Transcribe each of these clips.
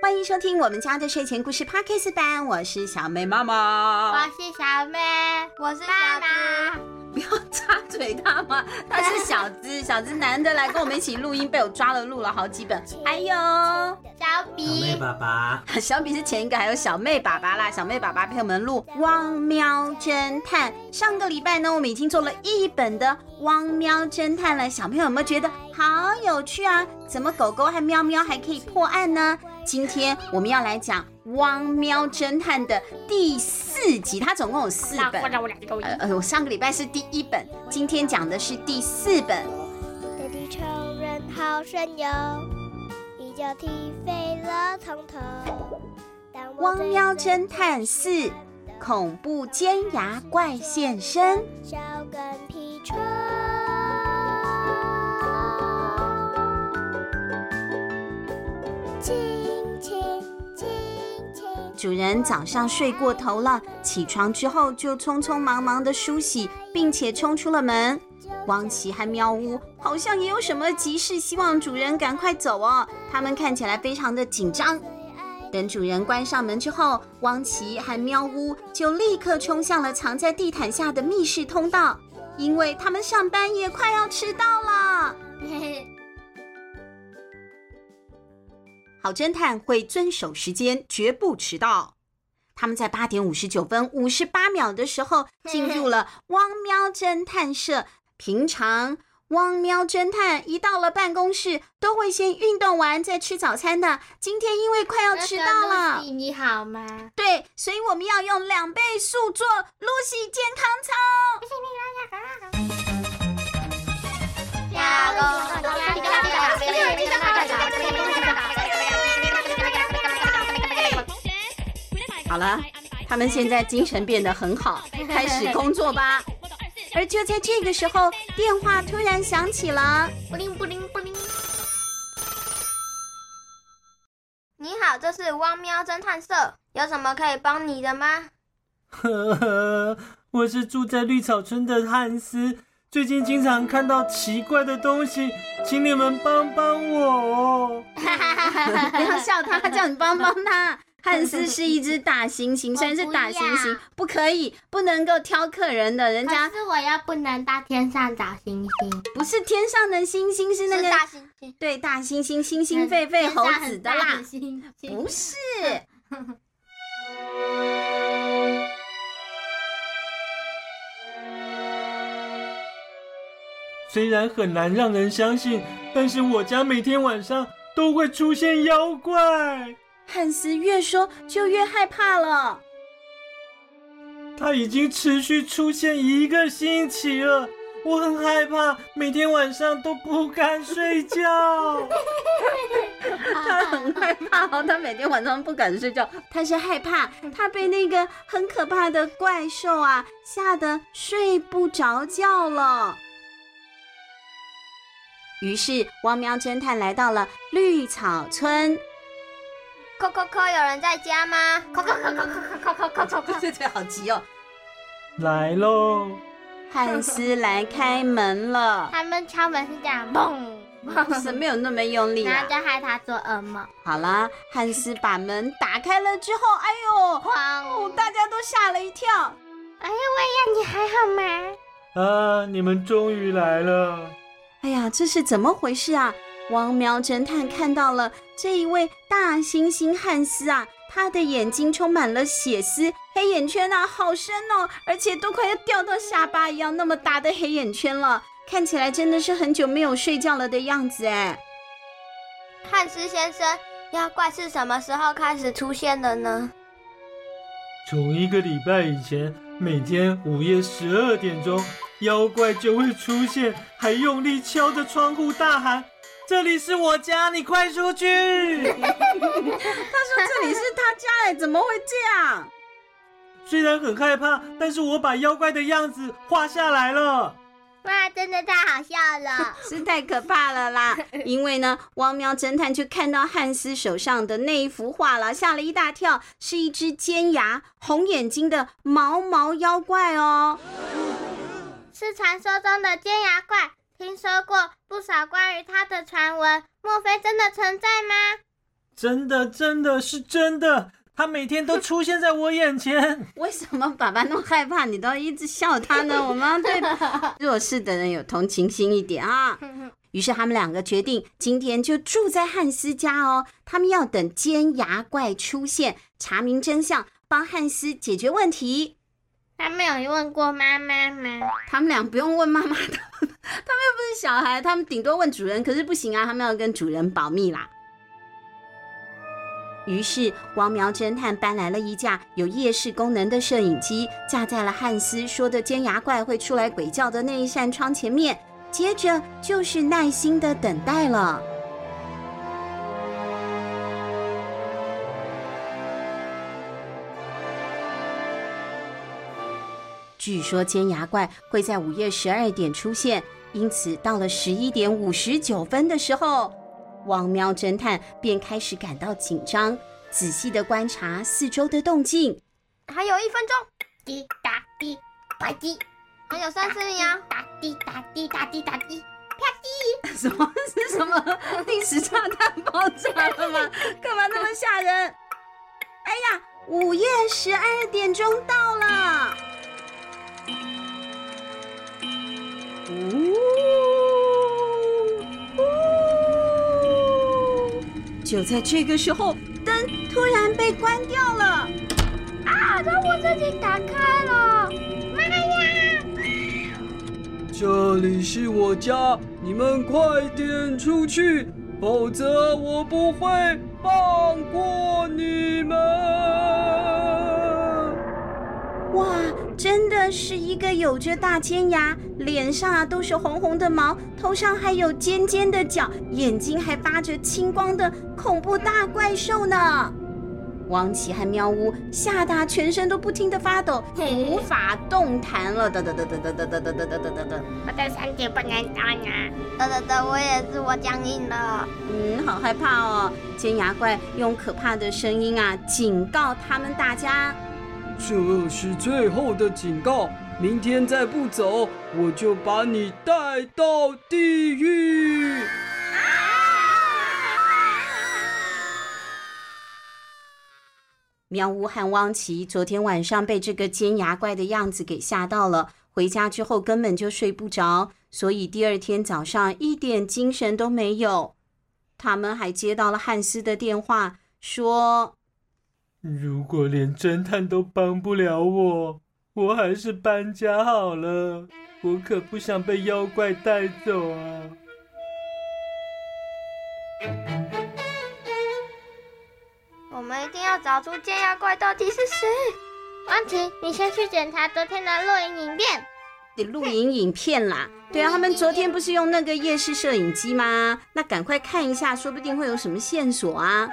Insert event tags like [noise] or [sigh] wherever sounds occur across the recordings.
欢迎收听我们家的睡前故事 Podcast 版，我是小妹妈妈，我是小妹，我是妈妈。不要插嘴他嘛，他 [laughs] 是小资，小资难得来跟我们一起录音，被我抓了录了好几本。还有小比，小妹爸爸，小比是前一个，还有小妹爸爸啦，小妹爸爸陪我们录《汪喵侦探》。上个礼拜呢，我们已经做了一本的《汪喵侦探》了，小朋友有没有觉得好有趣啊？怎么狗狗和喵喵还可以破案呢？今天我们要来讲《汪喵侦探》的第四集，它总共有四本。呃呃，我上个礼拜是第一本，今天讲的是第四本。我的仇人好神勇，一脚踢飞了从头。《汪喵侦探四》，恐怖尖牙怪现身。小跟屁虫。主人早上睡过头了，起床之后就匆匆忙忙的梳洗，并且冲出了门。汪奇和喵呜好像也有什么急事，希望主人赶快走哦。他们看起来非常的紧张。等主人关上门之后，汪奇和喵呜就立刻冲向了藏在地毯下的密室通道，因为他们上班也快要迟到了。好侦探会遵守时间，绝不迟到。他们在八点五十九分五十八秒的时候进入了汪喵侦探社。平常汪喵侦探一到了办公室，都会先运动完再吃早餐的。今天因为快要迟到了，你好吗？对，所以我们要用两倍速做露西健康操。好了，他们现在精神变得很好，[laughs] 开始工作吧。而就在这个时候，电话突然响起了，不灵不灵不灵。你好，这是汪喵侦探社，有什么可以帮你的吗？呵呵，我是住在绿草村的汉斯，最近经常看到奇怪的东西，请你们帮帮我。[laughs] 不要笑他，他叫你帮帮他。汉斯是一只大猩猩，虽然是大猩猩，不，可以，不能够挑客人的。人家可是我又不能到天上找星星，不是天上的星星，是那个是大猩猩，对，大猩猩，猩猩狒狒猴子的啦，不是。[laughs] 虽然很难让人相信，但是我家每天晚上都会出现妖怪。汉斯越说就越害怕了。他已经持续出现一个星期了，我很害怕，每天晚上都不敢睡觉。[laughs] 他很害怕哦，他每天晚上不敢睡觉，他是害怕他被那个很可怕的怪兽啊吓得睡不着觉了。于是，汪喵侦探来到了绿草村。扣扣扣，有人在家吗？扣扣扣扣扣扣扣扣扣扣，这这好急哦！来喽！汉斯来开门了。他们敲门是这样，砰！是没有那么用力啊，然后就害他做噩梦。好啦，汉斯把门打开了之后，哎呦，慌哦，大家都吓了一跳。哎呀，喂呀，你还好吗？啊，你们终于来了！哎呀，这是怎么回事啊？汪喵侦探看到了这一位大猩猩汉斯啊，他的眼睛充满了血丝，黑眼圈啊，好深哦，而且都快要掉到下巴一样那么大的黑眼圈了，看起来真的是很久没有睡觉了的样子哎。汉斯先生，妖怪是什么时候开始出现的呢？从一个礼拜以前，每天午夜十二点钟，妖怪就会出现，还用力敲着窗户大喊。这里是我家，你快出去！[laughs] 他说这里是他家，哎，怎么会这样？虽然很害怕，但是我把妖怪的样子画下来了。哇，真的太好笑了，[laughs] 是太可怕了啦！[laughs] 因为呢，汪喵侦探就看到汉斯手上的那一幅画了，吓了一大跳，是一只尖牙、红眼睛的毛毛妖怪哦，是传说中的尖牙怪。听说过不少关于他的传闻，莫非真的存在吗？真的，真的是真的。他每天都出现在我眼前。[laughs] 为什么爸爸那么害怕？你都一直笑他呢？我们要对 [laughs] 弱势的人有同情心一点啊！[laughs] 于是他们两个决定今天就住在汉斯家哦。他们要等尖牙怪出现，查明真相，帮汉斯解决问题。他们有问过妈妈吗？他们俩不用问妈妈的，他们又不是小孩，他们顶多问主人。可是不行啊，他们要跟主人保密啦。于是，王苗侦探搬来了一架有夜视功能的摄影机，架在了汉斯说的尖牙怪会出来鬼叫的那一扇窗前面。接着就是耐心的等待了。据说尖牙怪会在午夜十二点出现，因此到了十一点五十九分的时候。王喵侦探便开始感到紧张，仔细的观察四周的动静。还有一分钟，滴答滴，快滴！还有三十秒，答滴答滴答滴答滴，啪滴！[laughs] 什么是什么？历史炸弹爆炸了吗？[laughs] 干嘛那么吓人？哎呀，午夜十二点钟到了。就在这个时候，灯突然被关掉了。啊！让我自己打开了。妈呀！这里是我家，你们快点出去，否则我不会放过你们。哇，真的是一个有着大尖牙，脸上啊都是红红的毛，头上还有尖尖的角，眼睛还发着青光的恐怖大怪兽呢！王奇和喵呜吓得全身都不停的发抖，无法动弹了。哒哒哒哒哒哒哒哒哒哒哒哒，我的身体不能动啊！哒哒哒，我也是，我僵硬了。嗯，好害怕哦！尖牙怪用可怕的声音啊警告他们大家。这是最后的警告，明天再不走，我就把你带到地狱。喵呜和汪奇昨天晚上被这个尖牙怪的样子给吓到了，回家之后根本就睡不着，所以第二天早上一点精神都没有。他们还接到了汉斯的电话，说。如果连侦探都帮不了我，我还是搬家好了。我可不想被妖怪带走啊！我们一定要找出尖牙怪到底是谁。安琪，你先去检查昨天的录影影片。得录影影片啦！对啊，他们昨天不是用那个夜视摄影机吗？那赶快看一下，说不定会有什么线索啊！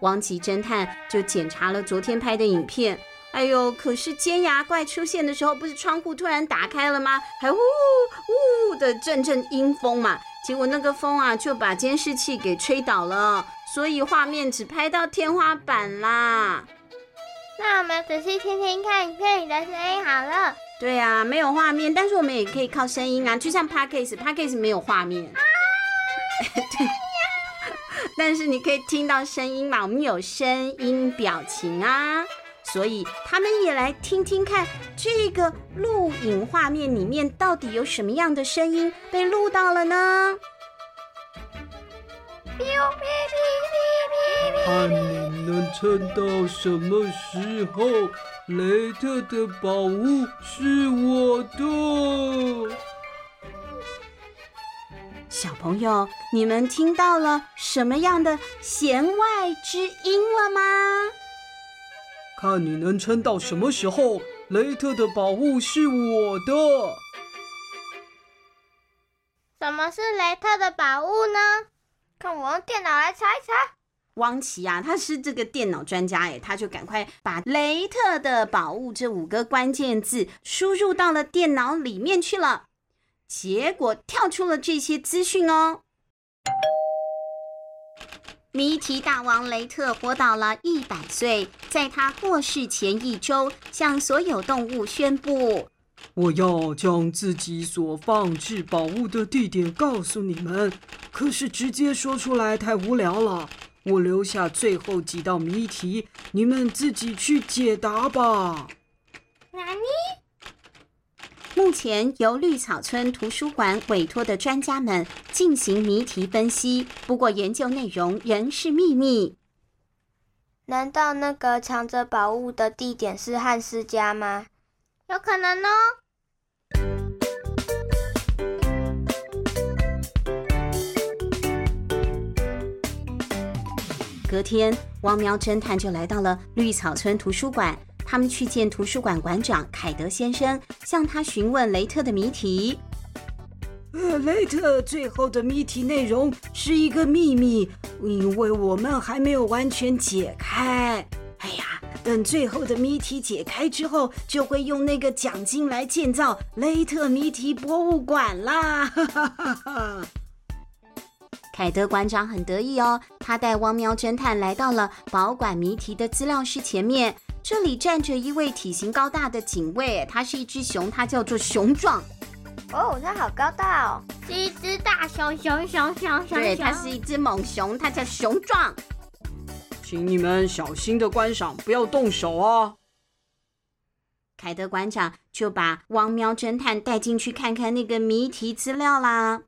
汪奇侦探就检查了昨天拍的影片，哎呦，可是尖牙怪出现的时候，不是窗户突然打开了吗？还呜呜的阵阵阴风嘛，结果那个风啊就把监视器给吹倒了，所以画面只拍到天花板啦。那我们仔细听听看影片里的声音好了。对啊，没有画面，但是我们也可以靠声音啊，就像 Podcast，Podcast 没有画面。啊对。但是你可以听到声音嘛？我们有声音表情啊，所以他们也来听听看这个录影画面里面到底有什么样的声音被录到了呢？看你能撑到什么时候，雷特的宝物是我的。小朋友，你们听到了什么样的弦外之音了吗？看你能撑到什么时候，雷特的宝物是我的。什么是雷特的宝物呢？看我用电脑来查一查。汪奇啊，他是这个电脑专家哎，他就赶快把“雷特的宝物”这五个关键字输入到了电脑里面去了。结果跳出了这些资讯哦。谜题大王雷特活到了一百岁，在他过世前一周，向所有动物宣布：“我要将自己所放置宝物的地点告诉你们。可是直接说出来太无聊了，我留下最后几道谜题，你们自己去解答吧。哪里？目前由绿草村图书馆委托的专家们进行谜题分析，不过研究内容仍是秘密。难道那个藏着宝物的地点是汉斯家吗？有可能哦。隔天，汪喵侦探就来到了绿草村图书馆。他们去见图书馆馆长凯德先生，向他询问雷特的谜题。呃，雷特最后的谜题内容是一个秘密，因为我们还没有完全解开。哎呀，等最后的谜题解开之后，就会用那个奖金来建造雷特谜题博物馆啦！哈哈哈哈。凯德馆长很得意哦，他带汪喵侦探来到了保管谜题的资料室前面，这里站着一位体型高大的警卫，他是一只熊，他叫做熊壮。哦，他好高大哦，是一只大熊熊熊熊熊。对，他是一只猛熊，它叫熊壮。请你们小心的观赏，不要动手哦。凯德馆长就把汪喵侦探带进去看看那个谜题资料啦。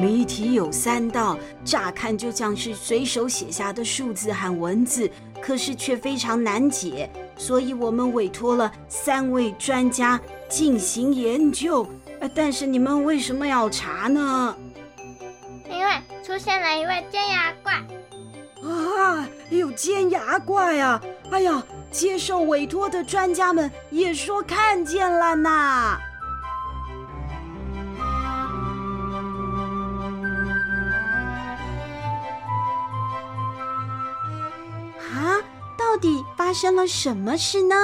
谜题有三道，乍看就像是随手写下的数字和文字，可是却非常难解，所以我们委托了三位专家进行研究。但是你们为什么要查呢？因为出现了一位尖牙怪。啊，有尖牙怪啊！哎呀，接受委托的专家们也说看见了呢。发生了什么事呢？